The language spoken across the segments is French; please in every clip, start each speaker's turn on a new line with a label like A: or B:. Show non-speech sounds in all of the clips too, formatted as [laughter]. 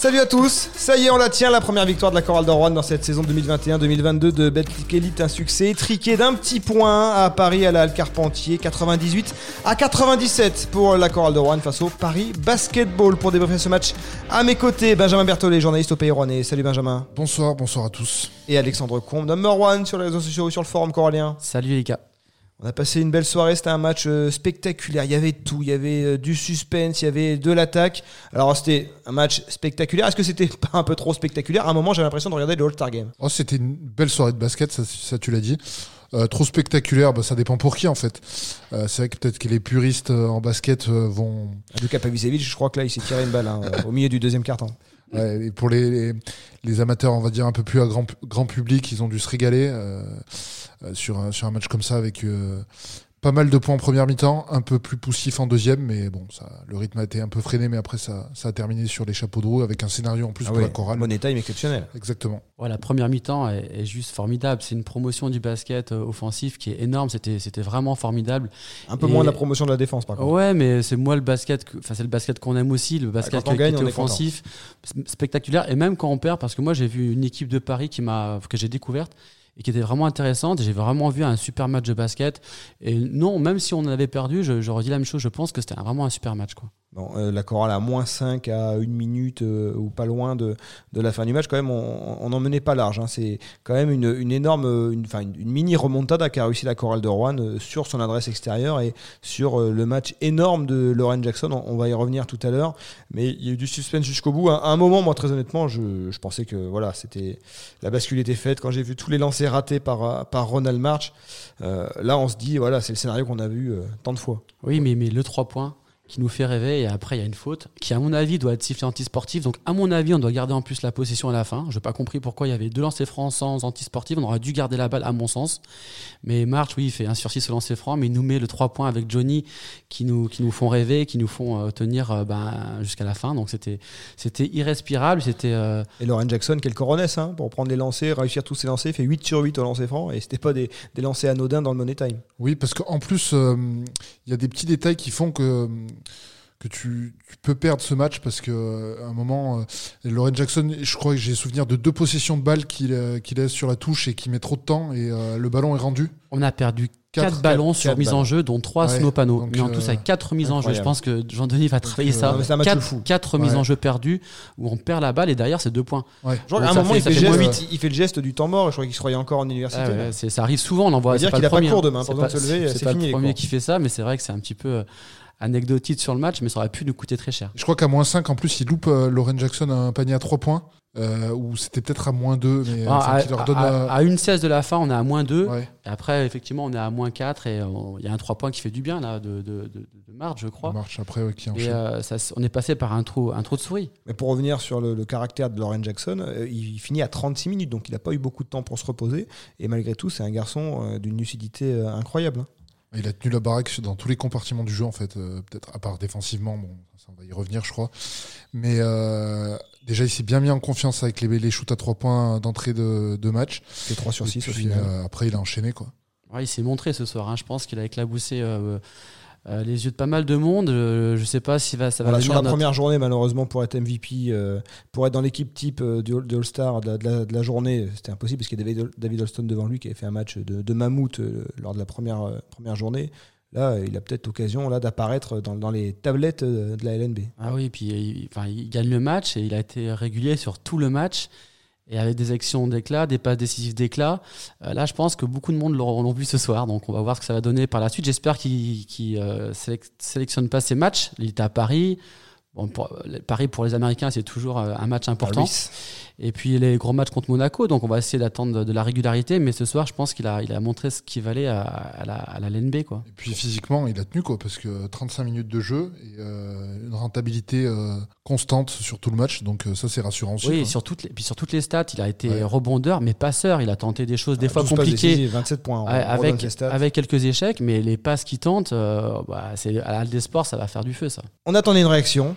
A: Salut à tous, ça y est on la tient la première victoire de la chorale de Rouen dans cette saison 2021-2022 de Betclic Elite, un succès triqué d'un petit point à Paris à la Halle Carpentier, 98 à 97 pour la chorale de Rouen face au Paris Basketball. Pour débriefer ce match à mes côtés, Benjamin Berthollet, journaliste au Pays Rouennais. Salut Benjamin.
B: Bonsoir, bonsoir à tous.
A: Et Alexandre Combe, number one sur les réseaux sociaux ou sur le forum corallien.
C: Salut les gars.
A: On a passé une belle soirée, c'était un match euh, spectaculaire. Il y avait tout, il y avait euh, du suspense, il y avait de l'attaque. Alors c'était un match spectaculaire. Est-ce que c'était [laughs] pas un peu trop spectaculaire? À un moment, j'avais l'impression de regarder le All-Star Game.
B: Oh, c'était une belle soirée de basket, ça, ça tu l'as dit. Euh, trop spectaculaire, bah, ça dépend pour qui en fait. Euh, c'est vrai que peut-être que les puristes en basket vont.
A: Lucas Pavicevic, je crois que là, il s'est tiré une balle hein, au milieu du deuxième quart-temps.
B: Ouais, et pour les, les, amateurs, on va dire un peu plus à grand, grand public, ils ont dû se régaler euh, euh, sur, sur un match comme ça avec euh, pas mal de points en première mi-temps, un peu plus poussif en deuxième, mais bon, ça, le rythme a été un peu freiné, mais après ça, ça a terminé sur les chapeaux de roue avec un scénario en plus
A: Ah
B: pour
A: ouais,
B: la chorale.
A: Money time exceptionnel.
B: Exactement.
C: Ouais, la première mi-temps est, est juste formidable. C'est une promotion du basket euh, offensif qui est énorme. C'était, c'était vraiment formidable.
A: Un peu
C: Et-
A: moins de la promotion de la défense, par contre.
C: Ouais, mais c'est moi le basket. Enfin, c'est le basket qu'on aime aussi, le basket
A: quand on
C: qui
A: gagne,
C: était offensif, spectaculaire. Et même quand on perd, parce que moi j'ai vu une équipe de Paris qui m'a, que j'ai découverte et qui était vraiment intéressante. J'ai vraiment vu un super match de basket. Et non, même si on avait perdu, je redis la même chose. Je pense que c'était vraiment un super match, quoi.
A: Euh, la chorale à moins 5 à une minute euh, ou pas loin de, de la fin du match, quand même, on n'en menait pas large. hein. C'est quand même une, énorme, une, une, mini remontada qu'a réussi la chorale de Rouen euh, sur son adresse extérieure et sur le match énorme de Lauren Jackson. On, va y revenir tout à l'heure, mais il y a eu du suspense jusqu'au bout. À, à un moment, moi, très honnêtement, je, pensais que voilà, c'était la bascule était faite. Quand j'ai vu tous les lancers ratés par, par Ronald March, là, on se dit, voilà, c'est le scénario qu'on a vu tant de fois.
C: Oui, mais, mais le 3 points qui nous fait rêver et après il y a une faute qui à mon avis doit être sifflée anti-sportive. Donc à mon avis on doit garder en plus la possession à la fin. Je n'ai pas compris pourquoi il y avait deux lancers francs sans anti-sportive. On aurait dû garder la balle à mon sens. Mais March, oui, il fait un sur 6 au lancer franc, mais il nous met le 3 points avec Johnny qui nous, qui nous font rêver, qui nous font euh, tenir euh, ben, jusqu'à la fin. Donc c'était c'était irrespirable. C'était euh,
A: Et Lauren Jackson, quel coronesse, hein, pour prendre les lancers, réussir tous ses lancers, fait 8 sur 8 au lancer franc, et c'était pas des, des lancers anodins dans le money time.
B: Oui, parce qu'en plus, euh, il y a des petits détails qui font que, que tu, tu peux perdre ce match parce que euh, à un moment, euh, Lauren Jackson, je crois que j'ai souvenir de deux possessions de balles qu'il euh, laisse sur la touche et qui met trop de temps et euh, le ballon est rendu.
C: on a perdu
B: Quatre-
C: 4 ballons
A: quatre
C: sur mise en jeu, dont 3
B: Ouais,
C: snow panneaux. Mais en tout,
B: euh,
C: ça 4 mises en jeu. Je pense que Jean-Denis va travailler
A: euh,
C: ça.
A: non, mais c'est un match de
C: 4,
A: fou.
C: mises
B: Ouais.
C: en jeu perdues où on perd la balle et derrière c'est 2 points.
B: Ouais.
C: Donc
A: qu'à un moment,
C: fait-
A: il, fait
C: fait
A: le geste, il fait le geste du temps mort, et je crois qu'il se croyait encore en université.
C: Ah ça arrive souvent, on en voit.
A: veut dire
C: c'est pas
A: qu'il
C: le
A: a pas cours demain, pas
C: C'est
A: besoin de se lever,
C: c'est
A: c'est
C: pas le premier qui fait ça, mais c'est vrai que c'est un petit peu euh, anecdotique sur le match, mais ça aurait pu nous coûter très cher.
B: Je crois qu'à moins 5, en plus, il loupe euh, Lauren Jackson un panier à 3 points. Euh, ou c'était peut-être à moins 2, mais
C: Ah,
B: enfin,
C: à,
B: leur donne
C: à- à une 16 de la fin, on est à moins 2.
B: Ouais.
C: Et après, effectivement, on est à moins 4 et on- il y a un 3 points qui fait du bien là, de, de, de, de Marge, je crois.
B: marche après ouais, qui
C: Et
B: enchaîne.
C: euh, ça, on est passé par un trou, un trou de souris.
A: Mais pour revenir sur le, le caractère de Lauren Jackson, euh, il finit à 36 minutes, donc il n'a pas eu beaucoup de temps pour se reposer, et malgré tout, c'est un garçon euh, d'une lucidité euh, incroyable. hein.
B: Il a tenu la baraque dans tous les compartiments du jeu, en fait. euh, Peut-être à part défensivement, bon, ça, on va y revenir, je crois. Mais euh, déjà, il s'est bien mis en confiance avec les, les shoots à 3 points d'entrée de, de match.
A: C'est 3 sur
B: Et
A: 6 au
B: puis,
A: final.
B: euh, après, il a enchaîné, quoi.
C: Ouais, il s'est montré ce soir. hein. Je pense qu'il a éclaboussé euh, euh, les yeux de pas mal de monde. Je, je sais pas si va, ça va
A: Voilà, sur la
C: notre-
A: première journée, malheureusement, pour être MVP, euh, pour être dans l'équipe type euh, du All- de All-Star de, la- de de journée, c'était impossible parce qu'il y avait David, Alston devant lui qui avait fait un match de, de mammouth euh, lors de la première, euh, première journée. Là, euh, il a peut-être l'occasion là d'apparaître dans, dans les tablettes euh, de la LNB.
C: Ah oui, puis il, enfin, il gagne le match et il a été régulier sur tout le match. Et avec des actions d'éclat, des passes décisives d'éclat. Euh, là, je pense que beaucoup de monde l'ont vu ce soir. Donc, on va voir ce que ça va donner par la suite. J'espère qu'il ne sélectionne pas ses matchs. Il était à Paris. Bon, pour- Paris, pour les Américains, c'est toujours euh, un match important.
A: Paris.
C: Et puis les gros matchs contre Monaco, donc on va essayer d'attendre de, de la régularité. Mais ce soir, je pense qu'il a, il a montré ce qu'il valait à, à la, à la LNB. Quoi.
B: Et puis physiquement, il a tenu, quoi, parce que 35 minutes de jeu et euh, une rentabilité euh, constante sur tout le match. Donc euh, ça, c'est rassurant aussi.
C: Oui, et sur toutes les, puis sur toutes les stats, il a été
B: Ouais.
C: rebondeur, mais passeur. Il a tenté des choses des fois
A: 12 passes
C: compliquées.
A: décisives, 27 points.
C: avec,
A: les stats.
C: avec quelques échecs, mais les passes qui tentent, euh, bah, c'est à l'Al des Sports, ça va faire du feu, ça.
A: On attendait une réaction.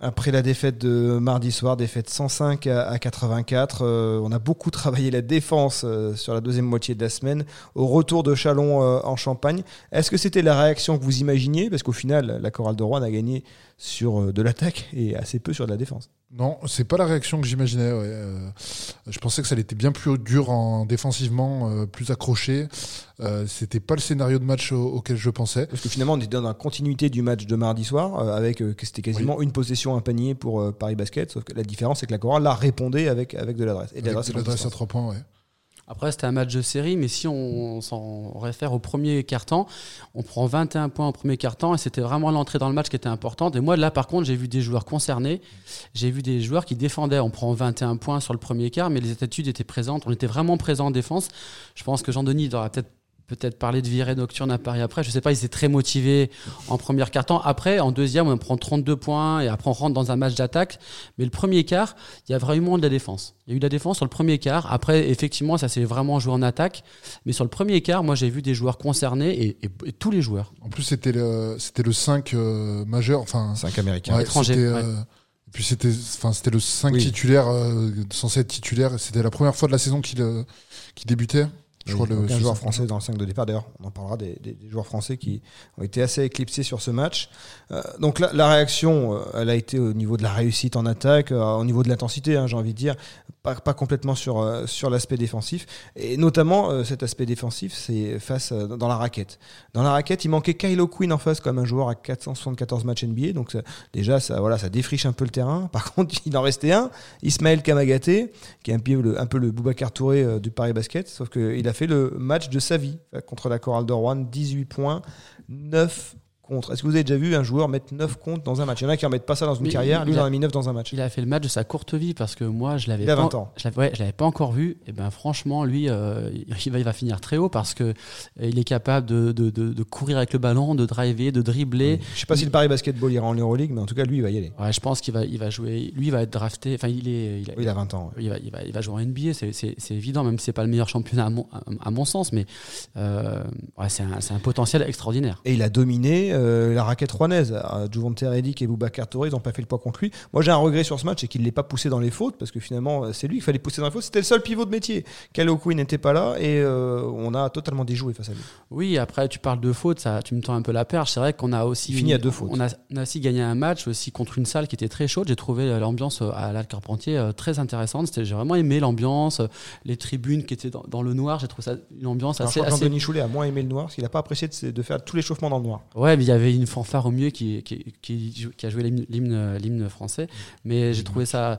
A: après la défaite de mardi soir, défaite 105 à 84. Euh, on a beaucoup [laughs] travaillé la défense euh, sur la deuxième moitié de la semaine. Au retour de Chalon euh, en Champagne, est-ce que c'était la réaction que vous imaginiez? Parce qu'au final, la chorale de Rouen a gagné sur de l'attaque [laughs] et assez peu sur de la défense.
B: Non, c'est pas la réaction que j'imaginais. je pensais que ça allait être bien plus dur en défensivement, plus accroché. c'était pas le scénario de match auquel je pensais.
A: Parce que finalement, on était dans la continuité du match de mardi soir, avec que c'était quasiment une possession un panier pour euh, Paris Basket. Sauf que la différence, c'est que la Cora l'a répondait avec, avec de l'adresse.
B: Et de l'adresse à 3 points, ouais.
C: Après, c'était un match de série, mais si on s'en réfère au premier quart-temps, on prend 21 points au premier quart-temps et c'était vraiment l'entrée dans le match qui était importante. Et moi, là, par contre, j'ai vu des joueurs concernés. J'ai vu des joueurs qui défendaient. On prend 21 points sur le premier quart, mais les attitudes étaient présentes. On était vraiment présent en défense. Je pense que Jean-Denis aura peut-être peut-être parler de virée nocturne à Paris après. Je sais pas, il s'est très motivé en première quart-temps. Après, en deuxième, on prend 32 points et après on rentre dans un match d'attaque. Mais le premier quart, il y a vraiment de la défense. Il y a eu de la défense sur le premier quart. Après, effectivement, ça s'est vraiment joué en attaque. Mais sur le premier quart, moi, j'ai vu des joueurs concernés et, tous les joueurs.
B: En plus, c'était le, c'était le 5 euh, majeur, enfin.
A: 5 américains.
C: étrangers.
B: Euh, puis c'était, enfin, c'était le 5 titulaire, euh, censé être titulaire. C'était la première fois de la saison qu'il, qu'il débutait.
A: Je crois le joueur français dans le 5 de départ. D'ailleurs, on en parlera des, des, joueurs français qui ont été assez éclipsés sur ce match. Euh, donc la, la, réaction, euh, elle a été au niveau de la réussite en attaque, euh, au niveau de l'intensité, hein, j'ai envie de dire, pas, pas complètement sur, euh, sur l'aspect défensif. Et notamment, cet aspect défensif, c'est face dans la raquette. Dans la raquette, il manquait Kylo Quinn en face, comme un joueur à 474 matchs NBA. Donc ça, déjà, ça, voilà, ça défriche un peu le terrain. [laughs] Par contre, il en restait un, Ismaël Kamagaté, qui est un, peu le, un peu le Boubacar Touré du Paris Basket, sauf qu'il a fait le match de sa vie contre la Chorale de Rouen, 18 points, 9 contre. Est-ce que vous avez déjà vu un joueur mettre 9 comptes dans un match? Il y en a qui ne remettent pas ça dans une carrière, lui il en a mis 9 dans un match.
C: Il a fait le match de sa courte vie parce que moi je l'avais
A: pas,
C: 20
A: ans.
C: Je l'avais, l'avais pas encore vu. Et ben franchement, lui, euh, il, va, il va finir très haut parce que euh, il est capable de, de, de, courir avec le ballon, de driver, de dribbler.
A: Je sais pas si le Paris Basketball ira en Euroleague, mais en tout cas lui il va y aller.
C: Ouais, je pense qu'il va, il va jouer. Lui il va être drafté. Enfin, il est.
A: Il a, il a 20 ans.
C: Il, va, il, va, il va jouer en NBA, c'est, évident, même si c'est pas le meilleur championnat à mon, à, mon sens, mais euh, ouais, c'est, un, c'est un potentiel extraordinaire.
A: Et il a dominé euh, la raquette rouennaise. Juvante Redick et Boubacar Touré, ils n'ont pas fait le poids contre lui. Moi, j'ai un regret sur ce match, c'est qu'il ne l'ait pas poussé dans les fautes, parce que finalement, c'est lui qu'il fallait pousser dans les fautes. C'était le seul pivot de métier. Kalokoui n'était pas là et euh, on a totalement déjoué face à lui.
C: Oui, après, tu parles de fautes, ça, tu me tends un peu la perche. C'est vrai qu'on a aussi.
A: fini à deux fautes.
C: On a, aussi gagné un match aussi contre une salle qui était très chaude. J'ai trouvé l'ambiance à l'Al Carpentier euh, très intéressante. J'ai vraiment aimé l'ambiance, les tribunes qui étaient dans, le noir. J'ai trouvé ça une ambiance assez.
A: assez... Jean-Denis Choulet a moins aimé le noir parce qu'il n'a pas apprécié de, faire tout l'échauffement dans le noir.
C: Ouais, il y avait une fanfare au mieux qui, qui, qui, a joué l'hymne français. Mais j'ai trouvé ça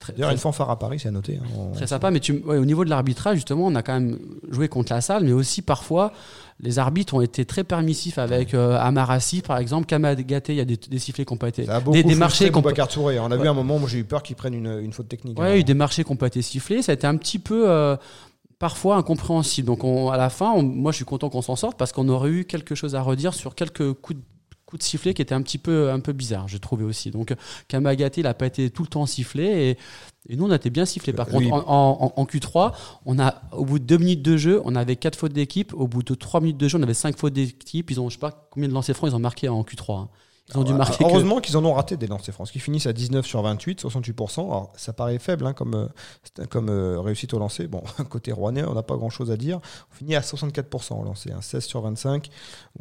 A: Très, D'ailleurs, une fanfare à Paris, c'est à noter. Hein.
C: Très sympa, mais tu, au niveau de l'arbitrage, justement, on a quand même joué contre la salle, mais aussi parfois, les arbitres ont été très permissifs avec euh, Amarassi, par exemple, Kamagaté, il y a des, des sifflets qui n'ont pas été.
A: Ça a beaucoup des, marchés qu'on On a vu un moment où j'ai eu peur qu'ils prennent une, une, faute technique.
C: Ouais, il y a eu des marchés qui n'ont pas été sifflés. Ça a été un petit peu. Euh, parfois incompréhensible. Donc à la fin, moi je suis content qu'on s'en sorte parce qu'on aurait eu quelque chose à redire sur quelques coups de sifflet qui était un petit peu, un peu bizarre, j'ai trouvé aussi. Donc Kamagaté, il n'a pas été tout le temps sifflé et, nous, on a été bien sifflé. Par contre, en, Q3, on a, au bout de deux minutes de jeu, on avait quatre fautes d'équipe. Au bout de trois minutes de jeu, on avait cinq fautes d'équipe. Ils ont, je sais pas combien de lancers francs ils ont marqué en Q3.
A: Heureusement qu'ils en ont raté des lancers francs, qui finissent à 19 sur 28, 68%. Alors, ça paraît faible hein, comme, euh, comme euh, réussite au lancer. Bon, [laughs] côté rouennais, on n'a pas grand chose à dire. On finit à 64% au lancer, 16 hein, sur 25.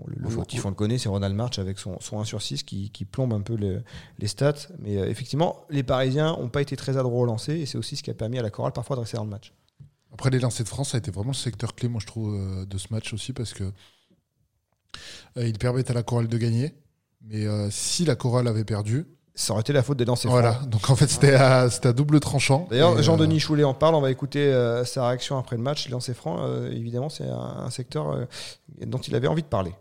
A: le, le fautif, on le connaît, c'est Ronald March avec son, son 1 sur 6 qui, qui plombe un peu les stats. Mais euh, effectivement, les Parisiens n'ont pas été très adroits au lancer et c'est aussi ce qui a permis à la chorale parfois de rester dans le match.
B: Après, les lancers de France, ça a été vraiment le secteur clé, moi, je trouve, de ce match aussi parce que il permet à la chorale de gagner. Mais euh, si la chorale avait perdu,
A: ça aurait été la faute des lancers
B: Voilà, donc en fait c'était à, à, double tranchant.
A: D'ailleurs, Jean-Denis euh, Choulet en parle, on va écouter euh, sa réaction après le match. Les lancers francs, évidemment, c'est un, secteur dont il avait envie de parler.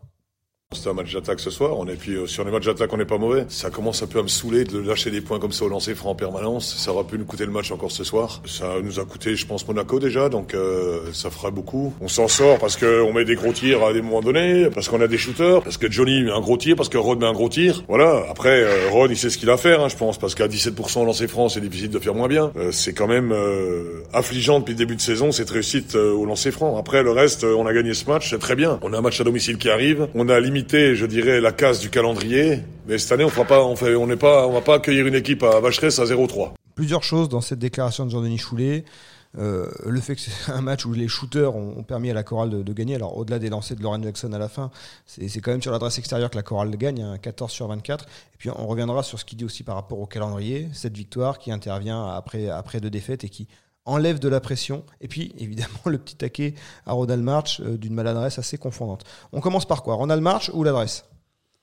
D: C'était un match d'attaque ce soir. On est puis euh, sur les matchs d'attaque, on n'est pas mauvais. Ça commence un peu à me saouler de lâcher des points comme ça au lancer franc en permanence. Ça aurait pu nous coûter le match encore ce soir. Ça nous a coûté, je pense, Monaco déjà, donc euh, ça fera beaucoup. On s'en sort parce que on met des gros tirs à des moments donnés, parce qu'on a des shooters, parce que Johnny met un gros tir, parce que Rod met un gros tir. Voilà. Après, euh, Rod, il sait ce qu'il a à faire, hein, je pense, parce qu'à 17% lancer franc, c'est difficile de faire moins bien. Euh, c'est quand même affligeant depuis le début de saison cette réussite au lancer franc. Après, le reste, on a gagné ce match, c'est très bien. On a un match à domicile qui arrive. On a limité je dirais, la casse du calendrier. Mais cette année, on fera pas, on fait, on n'est pas, on va pas accueillir une équipe à Vacheresse à 0-3.
A: Plusieurs choses dans cette déclaration de Jean-Denis Choulet. Euh, le fait que c'est un match où les shooters ont, permis à la chorale de, gagner. Alors, au-delà des lancers de Lauren Jackson à la fin, c'est quand même sur l'adresse extérieure que la chorale gagne, un 14 sur 24. Et puis, on reviendra sur ce qu'il dit aussi par rapport au calendrier. Cette victoire qui intervient après deux défaites et qui enlève de la pression. Et puis, [laughs] évidemment, le petit taquet à Ronald March euh, d'une maladresse assez confondante. On commence par quoi? Ronald March ou l'adresse?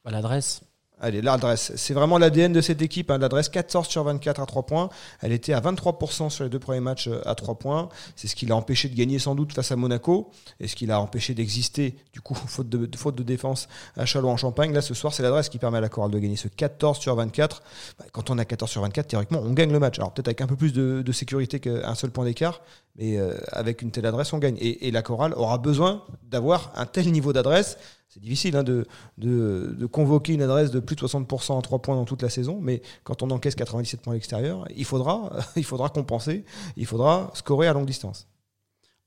C: Bah, L'adresse.
A: Allez, l'adresse. C'est vraiment l'ADN de cette équipe. Hein. L'adresse 14 sur 24 à 3 points. Elle était à 23% sur les deux premiers matchs euh, à 3 points. C'est ce qui l'a empêché de gagner sans doute face à Monaco et ce qui l'a empêché d'exister, du coup, [laughs] faute de, faute de défense à Châlons-en-Champagne. Là, ce soir, c'est l'adresse qui permet à la chorale de gagner ce 14 sur 24. Bah, quand on a 14 sur 24, théoriquement, on gagne le match. Alors, peut-être avec un peu plus de, de sécurité qu'un seul point d'écart, mais euh, avec une telle adresse, on gagne. Et, et la chorale aura besoin d'avoir un tel niveau d'adresse. C'est difficile hein, de, convoquer une adresse de plus de 60% en 3 points dans toute la saison, mais quand on encaisse 97 points à l'extérieur, il faudra, [laughs] il faudra compenser, il faudra scorer à longue distance.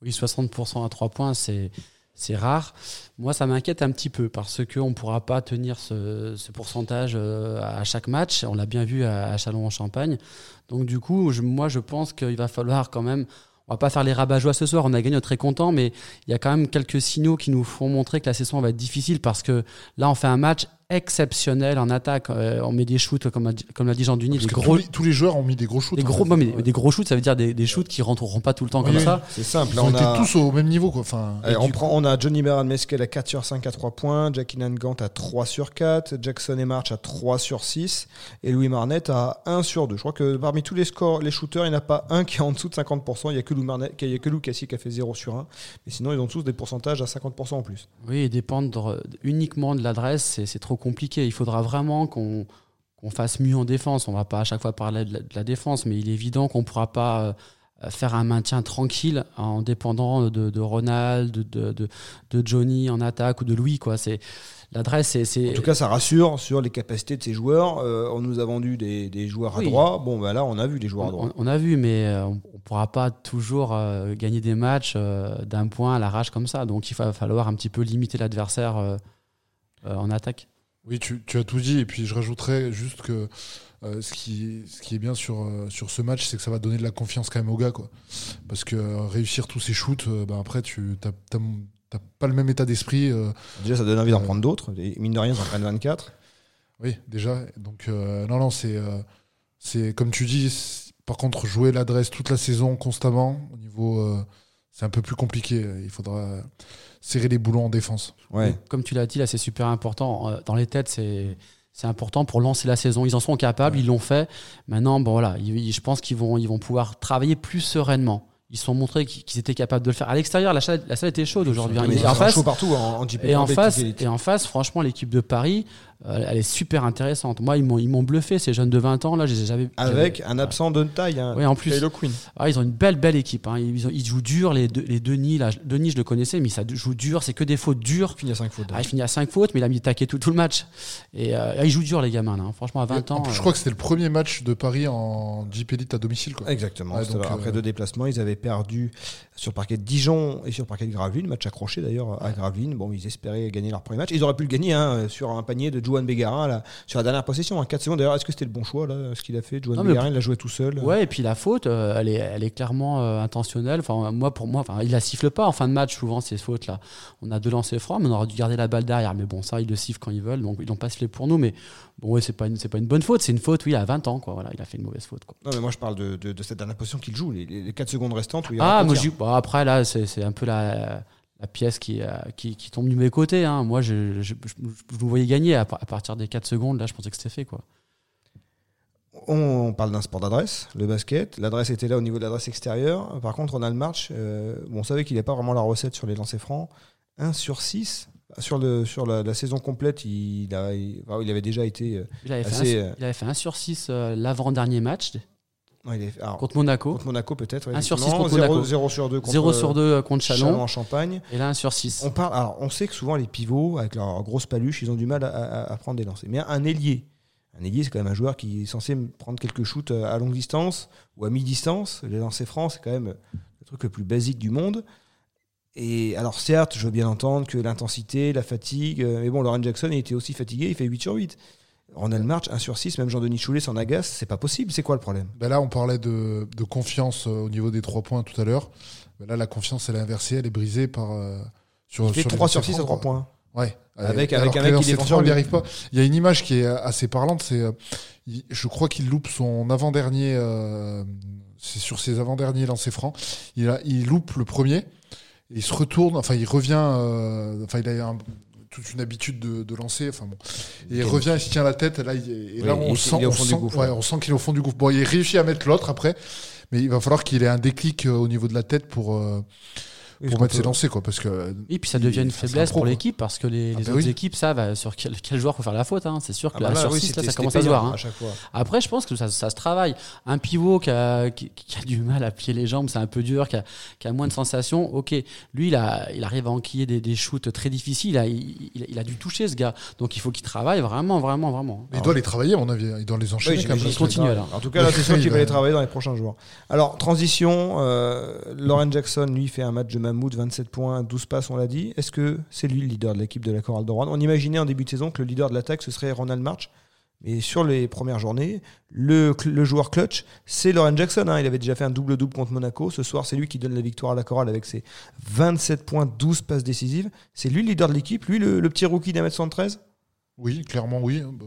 C: Oui, 60% à 3 points, c'est rare. Moi, ça m'inquiète un petit peu parce qu'on ne pourra pas tenir ce, ce pourcentage euh, à chaque match. On l'a bien vu à, à Châlons-en-Champagne. Donc, du coup, moi, je pense qu'il va falloir quand même. On va pas faire les rabat ce soir. On a gagné, on très content, mais il y a quand même quelques signaux qui nous font montrer que la saison va être difficile parce que là, on fait un match exceptionnel en attaque. Euh, on met des shoots, comme, comme l'a dit Jean Duny, des gros,
B: tous, les, tous les joueurs ont mis des gros shoots.
C: des
B: hein.
C: gros, non, mais des gros shoots. Ça veut dire des, des shoots qui rentreront pas tout le temps
B: Oui,
C: comme
B: oui.
C: ça.
A: C'est simple. Là, on,
B: été
A: a,
B: tous au même niveau. Quoi. Enfin,
A: allez,
C: Et
A: on,
C: du
A: prend, on a Johnny Meran Meskel à 4 sur 5 à 3 points, Jackie Nangant à 3 sur 4, Jackson et March à 3 sur 6, et Louis Marnet à 1 sur 2. Je crois que parmi tous les scores, les shooters, il n'y en a pas un qui est en dessous de 50%. Il n'y a que Lou, Marnet, il y a que Lou Cassie qui a fait 0 sur 1. Mais sinon, ils ont tous des pourcentages à 50% en plus.
C: Oui, et dépendre uniquement de l'adresse, c'est c'est trop compliqué. Il faudra vraiment qu'on fasse mieux en défense. On va pas à chaque fois parler de la, de la défense, mais il est évident qu'on ne pourra pas euh, faire un maintien tranquille en dépendant de, de Ronald, de, de, Johnny en attaque ou de Louis. quoi. C'est L'adresse, c'est-.
A: En tout cas, ça rassure sur les capacités de ces joueurs. Euh, on nous a vendu des, des joueurs à droit. Bon, bah là, on a vu des joueurs à droit.
C: on- a vu, mais euh, on ne pourra pas toujours euh, gagner des matchs euh, d'un point à l'arrache comme ça. Donc il va falloir un petit peu limiter l'adversaire euh, euh, en attaque.
B: Oui, tu, tu as tout dit. Et puis je rajouterais juste que euh, ce, qui, ce qui est bien sur, euh, sur ce match, c'est que ça va donner de la confiance quand même aux gars. Quoi. Parce que euh, réussir tous ces shoots, ben après, tu n'as pas le même état d'esprit.
A: Déjà, ça donne envie d'en prendre d'autres. Mine de rien, ils en prennent 24.
B: oui, déjà. Donc, non, non, c'est c'est comme tu dis. Par contre, jouer l'adresse toute la saison constamment, au niveau. Euh, c'est un peu plus compliqué. Il faudra serrer les boulons en défense.
A: Ouais.
C: Comme tu l'as dit, là, c'est super important. Euh, Dans les têtes, c'est. C'est important pour lancer la saison. Ils en sont capables, ils l'ont fait. Maintenant, bon voilà, ils- ils- je pense qu'ils vont, ils vont pouvoir travailler plus sereinement. Ils se sont montrés qu'ils étaient capables de le faire. À l'extérieur, la salle, la salle était chaude aujourd'hui. hein.
A: Mais
C: Et
A: il
C: en face,
A: partout en, en
C: et en face, et en face, franchement, l'équipe de Paris, euh, elle est super intéressante. Moi, ils m'ont, ils m'ont bluffé ces jeunes de 20 ans là. jamais-
A: Avec
C: j'avais-
A: un absent de taille. Hein.
C: Oui, en plus.
A: Quinn.
C: Ah, ils ont une belle, belle équipe. hein. Ils, ont- ils jouent dur, les, deux, les Denis. Là, Denis, je le connaissais, mais ça joue dur. C'est que des fautes dures.
A: Fini à 5 fautes.
C: Ah, il finit à 5 fautes, mais il a mis taquet tout, tout le match. Et euh, ils jouent dur, les gamins. là, hein. Franchement, à 20
B: En
C: ans.
B: plus, je
C: euh,
B: crois que c'était le premier match de Paris en Jeep Elite à domicile. Quoi.
A: Exactement.
B: Ouais,
A: C'était
B: donc,
A: après
B: euh,
A: deux déplacements, ils avaient perdu sur le parquet de Dijon et sur le parquet de Gravelines. Match accroché d'ailleurs à Gravelines. Bon, ils espéraient gagner leur premier match. Ils auraient pu le gagner hein, sur un panier de Juan Bégarin là, sur la dernière possession. Hein, 4 secondes. D'ailleurs, est-ce que c'était le bon choix là, ce qu'il a fait Juan
C: Non,
A: il l'a joué tout seul.
C: Ouais, et puis la faute, euh, elle, est, elle est clairement euh, intentionnelle. Enfin, moi, pour moi, enfin, il la siffle pas en fin de match, souvent, ces fautes-là. On a deux lancers francs, mais on aurait dû garder la balle derrière. Mais bon, ça, ils le sifflent quand ils veulent, donc ils l'ont pas sifflé pour nous. Mais bon, ouais, c'est pas, une- c'est pas une bonne faute. C'est une faute, oui, à 20 ans, quoi. Voilà, il a fait une mauvaise faute, quoi.
A: Non, mais moi je parle de, de- de cette dernière position qu'il joue, les, les 4 secondes restantes où il y a
C: Ah, moi, je bon, après, là, c'est c'est un peu la, la pièce qui, euh, qui, qui tombe du mauvais côté. Hein. Moi, je, je, je, je vous voyais gagner à, à partir des 4 secondes. Là, je pensais que c'était fait, quoi.
A: On parle d'un sport d'adresse, le basket. L'adresse était là au niveau de l'adresse extérieure. Par contre, Ronald March, euh, bon, on savait qu'il n'a pas vraiment la recette sur les lancers francs. 1 sur 6. Sur, le, sur la, la saison complète, il, a, il, avait déjà été. euh,
C: Il avait,
A: Assez,
C: fait,
A: euh,
C: un, il avait fait 1 sur 6 l'avant-dernier match
A: il est- alors,
C: contre Monaco.
A: contre Monaco, peut-être. ouais,
C: Un sur six
A: effectivement.
C: contre
A: Zéro-
C: Monaco.
A: zéro sur 2 contre,
C: 0 sur 2 contre Chalon.
A: en Champagne.
C: Et là, 1 sur 6.
A: On, parle, alors, on sait que souvent les pivots, avec leur grosse paluche, ils ont du mal à, à- à prendre des lancers. Mais un ailier, un ailier, c'est quand même un joueur qui est censé prendre quelques shoots à longue distance ou à mi-distance. Les lancers francs, c'est quand même le truc le plus basique du monde. Et alors certes, je veux bien entendre que l'intensité, la fatigue, euh, mais bon, Lauren Jackson il était aussi fatigué, il fait 8 sur 8. Ronald March, 1 sur 6, même Jean-Denis Choulet s'en agace, c'est pas possible, c'est quoi le problème?
B: Ben là, on parlait de, de confiance euh, au niveau des trois points tout à l'heure. Ben là, la confiance, elle est inversée, elle est brisée par. euh, sur,
A: Il fait
B: sur les
A: 3 sur
B: lancers
A: 6 à
B: francs,
A: 3
B: quoi.
A: points.
B: Ouais.
A: Avec-
B: Euh,
A: avec un mec qui défend sur lui.
B: arrive pas. Il y a une image qui est assez parlante, c'est. euh, je crois qu'il loupe son avant-dernier. euh, c'est sur ses avant-derniers lancers francs. Il, a, il loupe le premier. et il se retourne. Enfin, il revient. euh, enfin, il a un- toute une habitude de, de lancer. Enfin bon. Et il revient, il se tient la tête. Et là, il, et là
A: Oui,
B: on
A: il-
B: sent, on sent-
A: gouffre,
B: ouais,
A: ouais.
B: on sent qu'il est au fond du gouffre. Bon, il réussit à mettre l'autre après. Mais il va falloir qu'il ait un déclic euh, au niveau de la tête pour, euh,
A: Oui,
B: pour mettre ses lancers, quoi. Parce que.
C: Et puis ça devient une faiblesse
B: pro,
C: pour l'équipe parce que les,
B: Ah
C: les
B: bah
C: autres
B: oui.
C: équipes savent euh, sur quel, quel joueur faut faire la faute. hein. C'est sûr que
A: Ah bah
C: la
A: là,
C: sur
A: oui,
C: 6, là,
A: c'était-
C: ça commence à se voir. hein.
A: à chaque fois.
C: Après, je pense que ça, ça se travaille. Un pivot qui a, qui, qui a du mal à plier les jambes, c'est un peu dur, qui a, qui a moins de sensations. Ok, lui, il, a, il arrive à enquiller des, des shoots très difficiles. Il a, il, il- il a dû toucher ce gars. Donc il faut qu'il travaille vraiment, vraiment, vraiment.
B: Il doit les travailler, à mon avis. Il doit les enchaîner
C: il continue.
A: En tout cas, là, c'est sûr qu'il va les travailler dans les prochains jours. Alors, transition, euh, Lauren Jackson, lui, fait un match de mammouth, 27 points, 12 passes, on l'a dit. Est-ce que c'est lui le leader de l'équipe de la Chorale de Rouen? On imaginait en début de saison que le leader de l'attaque, ce serait Ronald March. Mais sur les premières journées, le, joueur clutch, c'est Lauren Jackson. hein. Il avait déjà fait un double-double contre Monaco. Ce soir, c'est lui qui donne la victoire à la Chorale avec ses 27 points, 12 passes décisives. C'est lui le leader de l'équipe, lui, le, petit rookie d'un mètre 73
B: Oui, clairement, oui. Bah,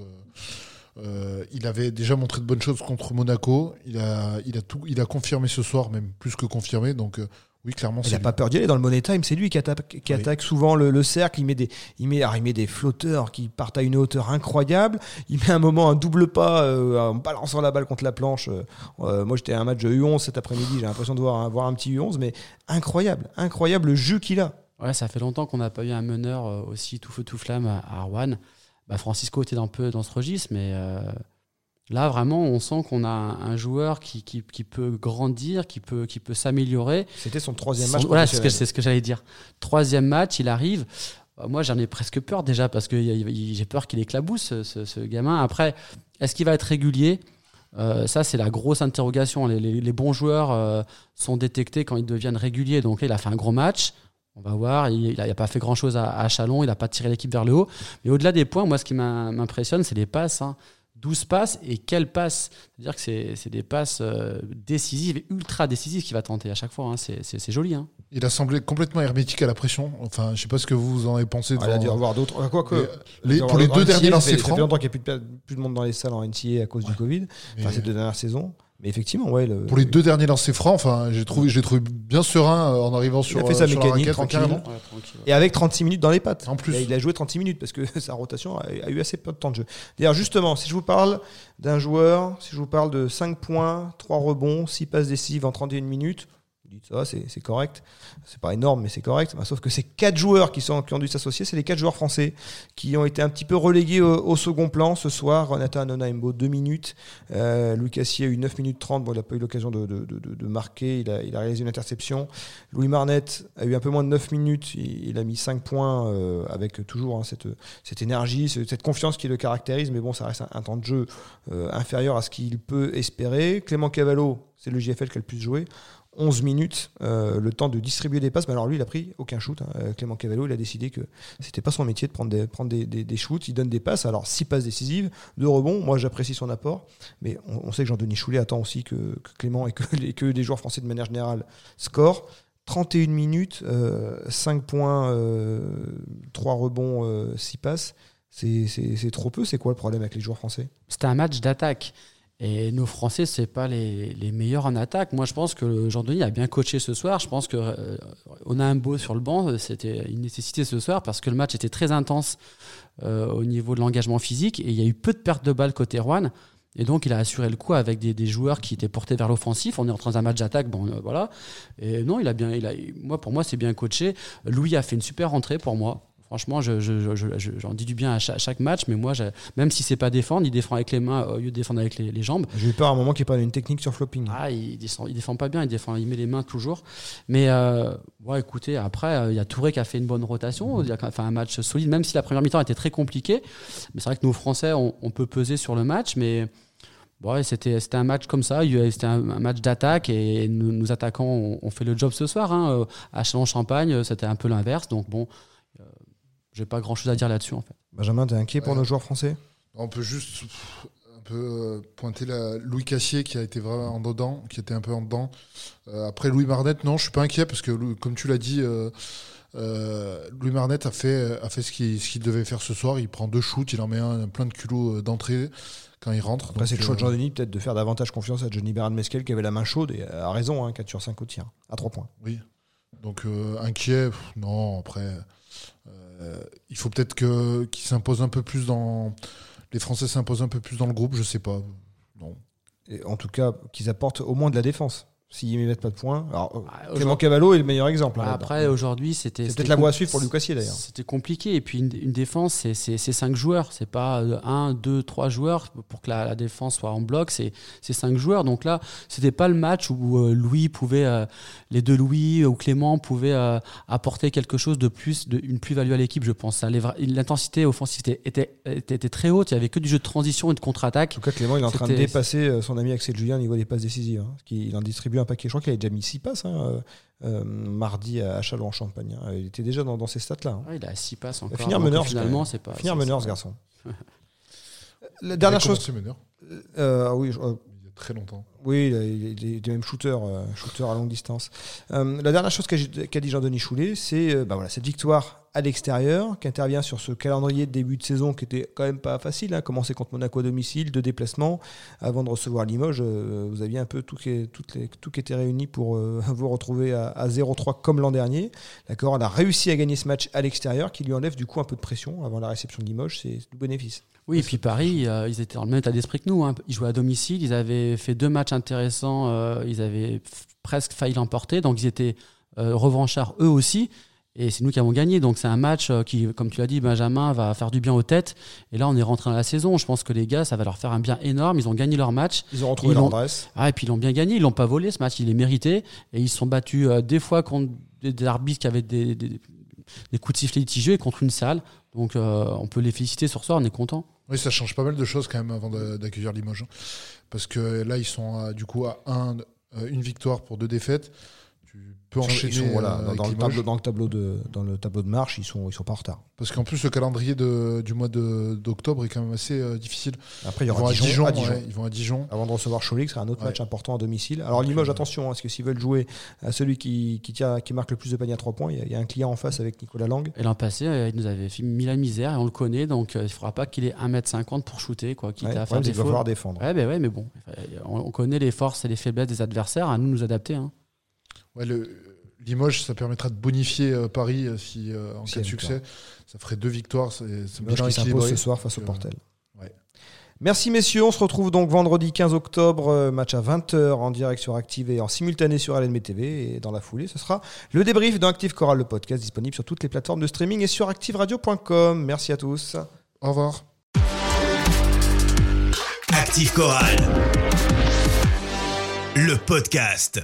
B: euh, il avait déjà montré de bonnes choses contre Monaco. Il a, il a tout, il a confirmé ce soir, même plus que confirmé. Donc, euh, oui, clairement,
A: Il n'a pas peur d'y aller dans le money time, c'est lui qui attaque, qui
B: Oui.
A: attaque souvent le, le cercle. Il met, des, il, met, alors, il met des flotteurs qui partent à une hauteur incroyable. Il met un moment un double pas euh, en balançant la balle contre la planche. Euh, euh, moi, j'étais à un match de U11 cet après-midi. J'ai l'impression de voir, un- voir un petit U11, mais incroyable, incroyable le jeu qu'il a.
C: Ouais, ça fait longtemps qu'on n'a pas eu un meneur aussi tout feu tout flamme à, Rouen. Bah, Francisco était un peu dans ce registre, mais euh, là vraiment, on sent qu'on a un, joueur qui, qui, qui peut grandir, qui peut, qui peut s'améliorer.
A: C'était son troisième
C: Son-
A: match.
C: voilà, c'est ce que, ce que j'allais dire. Troisième match, il arrive. Euh, Moi, j'en ai presque peur déjà parce que j'ai peur qu'il éclabousse ce, ce- ce gamin. Après, est-ce qu'il va être régulier? Euh, Ça, c'est la grosse interrogation. Les, les- les bons joueurs euh, sont détectés quand ils deviennent réguliers. Donc là, il a fait un gros match. On va voir. Il n'a pas fait grand-chose à, à Chalon. Il n'a pas tiré l'équipe vers le haut. Mais au-delà des points, moi, ce qui m'im- m'impressionne, c'est les passes. hein. 12 passes et quelles passes? C'est-à-dire que c'est des passes euh, décisives et ultra décisives qu'il va tenter à chaque fois. hein. C'est- joli. Hein.
B: Il a semblé complètement hermétique à la pression. Enfin, je sais pas ce que vous en avez pensé.
A: Ah, il a dû
B: devant-
A: en voir d'autres. Ah.
B: Mais, les- pour les
A: avoir
B: deux
A: d'autres
B: derniers lancers
A: Ça fait
B: francs.
A: longtemps qu'il n'y a plus de, plus de monde dans les salles en NCA à cause du Covid.
B: mais
A: Enfin, ces deux dernières saisons. Mais effectivement, ouais. Le,
B: Pour les deux derniers lancers francs, enfin, j'ai trouvé, je l'ai trouvé bien serein euh, en arrivant sur.
A: a fait sa
B: euh, sur la
A: mécanique,
B: raquette,
A: tranquille. Et avec 36 minutes dans les pattes.
B: En plus.
A: Il a, il a joué 36 minutes parce que [laughs] sa rotation a, a eu assez peu de temps de jeu. D'ailleurs, justement, si je vous parle d'un joueur, si je vous parle de 5 points, 3 rebonds, 6 passes décisives en 31 minutes, ça, c'est correct. C'est pas énorme, mais c'est correct. Sauf que ces 4 joueurs qui, ont dû s'associer, c'est les 4 joueurs français qui ont été un petit peu relégués au, second plan ce soir. Renata Anonaimbo, 2 minutes. Euh, Louis Cassier a eu 9 minutes 30. Bon, il n'a pas eu l'occasion de, de- de- marquer. Il a, il a réalisé une interception. Louis Marnette a eu un peu moins de 9 minutes. Il, a mis 5 points euh, avec toujours hein, cette, cette énergie, ce- cette confiance qui le caractérise. Mais bon, ça reste un, un temps de jeu euh, inférieur à ce qu'il peut espérer. Clément Cavallo, c'est le JFL qui a le plus joué. 11 minutes, euh, le temps de distribuer des passes. Mais alors lui, il a pris aucun shoot. hein. Euh, Clément Cavallo, il a décidé que c'était pas son métier de prendre des, shoots. Il donne des passes. Alors 6 passes décisives, 2 rebonds. Moi, j'apprécie son apport. Mais on, sait que Jean-Denis Choulet attend aussi que, Clément et [laughs] que, les, joueurs français de manière générale scorent. 31 minutes, euh, 5 points, euh, 3 rebonds, 6 passes. C'est trop peu. C'est quoi le problème avec les joueurs français?
C: C'était un match d'attaque. Et nos Français, c'est pas les, les meilleurs en attaque. Moi, je pense que Jean-Denis a bien coaché ce soir. Je pense que euh, on a un beau sur le banc. C'était une nécessité ce soir parce que le match était très intense euh, au niveau de l'engagement physique et il y a eu peu de pertes de balles côté Rouen. Et donc, il a assuré le coup avec des, des joueurs qui étaient portés vers l'offensif. On est en train d'un match d'attaque, bon, euh, voilà. Et non, il a bien, il a, moi, pour moi, c'est bien coaché. Louis a fait une super rentrée pour moi. Franchement, je, je- je- je- j'en dis du bien à chaque, chaque match, mais moi, même si c'est pas défendre, il défend avec les mains au lieu de défendre avec les, les jambes.
A: J'ai eu peur à un moment qu'il n'y ait pas une technique sur flopping.
C: Ah, il défend, il défend pas bien, il défend, il met les mains toujours. Mais euh, ouais, écoutez, après, euh, il y a Touré qui a fait une bonne rotation, il a fait un match solide, même si la première mi-temps était très compliquée. Mais c'est vrai que nos Français, on, on peut peser sur le match, mais Bon, ouais, c'était un match comme ça, c'était un, match d'attaque et nous, nous attaquants ont, ont fait le job ce soir. Hein. Euh, À Chalon-Champagne, euh, c'était un peu l'inverse. Donc bon, euh, j'ai pas grand chose à dire là-dessus en fait.
A: Benjamin, t'es inquiet pour
B: Ouais.
A: nos joueurs français?
B: On peut juste un peu euh, pointer la Louis Cassier qui a été vraiment en dedans, qui était un peu en dedans. Euh, après Louis Marnette, non, je suis pas inquiet parce que comme tu l'as dit, euh, euh, Louis Marnette a fait a fait ce qu'il ce qu'il devait faire ce soir. Il prend deux shoots, il en met un plein de culot d'entrée quand il rentre.
A: Après, c'est le choix de Jean-Denis peut-être de faire davantage confiance à Johnny Bernard Mesquel qui avait la main chaude et a raison, hein, 4 sur 5 au tir, à 3 points.
B: Oui. Donc euh, inquiet, pff, non. Après, euh, il faut peut-être que qu'il s'impose un peu plus dans les Français s'imposent un peu plus dans le groupe. Je sais pas. Non.
A: Et en tout cas, qu'ils apportent au moins de la défense. S'ils ne mettent pas de points. Alors, euh,
C: Ah,
A: Clément Cavallo est le meilleur exemple. hein,
C: Après, aujourd'hui, c'était.
A: peut-être la voie à suivre pour Lucas Cassier d'ailleurs.
C: C'était compliqué. Et puis, une, une défense, c'est- c'est c'est cinq joueurs. C'est pas euh, un, deux, trois joueurs pour que la, la défense soit en bloc. C'est c'est cinq joueurs. Donc là, c'était pas le match où euh, Louis pouvait, euh, les deux Louis ou Clément pouvaient euh, apporter quelque chose de plus, de, une plus-value à l'équipe, je pense. L'intensité offensive était, était, était, était très haute. Il y avait que du jeu de transition et de contre-attaque.
A: En tout cas, Clément, il est en train de dépasser son ami Axel Julien au niveau des passes décisives. hein, qu'il en distribue un paquet. Je crois qu'il avait déjà mis 6 passes hein, euh, euh, mardi à Chalon en Champagne. hein. Il était déjà dans, dans ces stats-là. hein.
C: Ouais, il a six passes encore.
A: finir meneur,
C: finalement,
A: c'est
C: pas.
A: Finir meneur, ce garçon. [laughs] La
B: Il a
A: dernière chose.
B: meneur
A: euh, ah oui, je- euh,
B: il y a très longtemps.
A: Oui, il est, est même shooter, euh, shooter à longue distance. Euh, la dernière chose qu'a dit Jean-Denis Choulet, c'est euh, bah voilà, cette victoire à l'extérieur qui intervient sur ce calendrier de début de saison qui était quand même pas facile. Hein, commencer contre Monaco à domicile, deux déplacements avant de recevoir Limoges. vous aviez un peu tout qui, toutes les- tout qui était réuni pour [laughs] vous retrouver à, à 0-3 comme l'an dernier. D'accord, elle a réussi à gagner ce match à l'extérieur qui lui enlève du coup un peu de pression avant la réception de Limoges. C'est du bénéfice.
C: Oui, et puis Paris, ils étaient dans le même état d'esprit que nous. hein. Ils jouaient à domicile, ils avaient fait deux matchs intéressants, euh, ils avaient presque failli l'emporter, donc ils étaient euh, revanchards eux aussi. Et c'est nous qui avons gagné. Donc c'est un match euh, qui, comme tu l'as dit, Benjamin va faire du bien aux têtes. Et là, on est rentré dans la saison. Je pense que les gars, ça va leur faire un bien énorme. Ils ont gagné leur match.
A: Ils ont retrouvé
C: Ils
A: leur
C: ont-
A: adresse.
C: Ah, et puis ils l'ont bien gagné. Ils l'ont pas volé ce match. Il est mérité. Et ils se sont battus des fois contre des, des arbitres qui avaient des, des- des coups de sifflet litigieux et contre une salle. Donc euh, on peut les féliciter sur ce soir. On est content.
B: Oui, ça change pas mal de choses quand même avant d'accueillir Limoges. hein. Parce que là, ils sont à- du coup à euh, une victoire pour deux défaites. Tu peux
A: Ils sont-
B: enchaîner
A: ils sont, voilà,
B: euh,
A: dans, le tableau, dans, le tableau de, dans le tableau de marche, ils sont, ils sont pas en retard.
B: Parce qu'en plus, le calendrier de- du mois de- d'octobre est quand même assez euh, difficile.
A: Après, il y
B: Ils
A: aura
B: vont à
A: Dijon,
B: Dijon,
A: à Dijon.
B: ouais, ils vont à Dijon.
A: Avant de recevoir Cholet, qui sera un autre
B: Ouais.
A: match important à domicile. Alors Limoges,
B: euh,
A: attention, hein, parce que s'ils veulent jouer à celui qui, qui, tient, qui marque le plus de paniers à 3 points, il y, a, il y a un client en face avec Nicolas Lang.
C: Et l'an passé, euh, il nous avait fait- mis la misère et on le connaît, donc euh, il ne faudra pas qu'il ait 1m50 pour shooter, quoi, quitte
A: Ouais,
C: à
A: le
C: faire
A: problème, c'est
C: des
A: qu'il va falloir défendre.
C: Ouais, ben ouais, mais bon, on, on connaît les forces et les faiblesses des adversaires, à nous nous adapter. hein.
B: Ouais, le, Limoges, ça permettra de bonifier euh, Paris euh, si, euh, en
A: Si
B: cas de succès. Ça ferait deux victoires.
A: Qui s'impose ce soir face au
B: Euh,
A: Portel.
B: ouais.
A: Merci messieurs, on se retrouve donc vendredi 15 octobre, match à 20h en direct sur Active et en simultané sur LNB TV. Et dans la foulée, ce sera le débrief dans Active Choral, le podcast disponible sur toutes les plateformes de streaming et sur activeradio.com. Merci à tous.
B: Au revoir.
E: Active Chorale. Le podcast.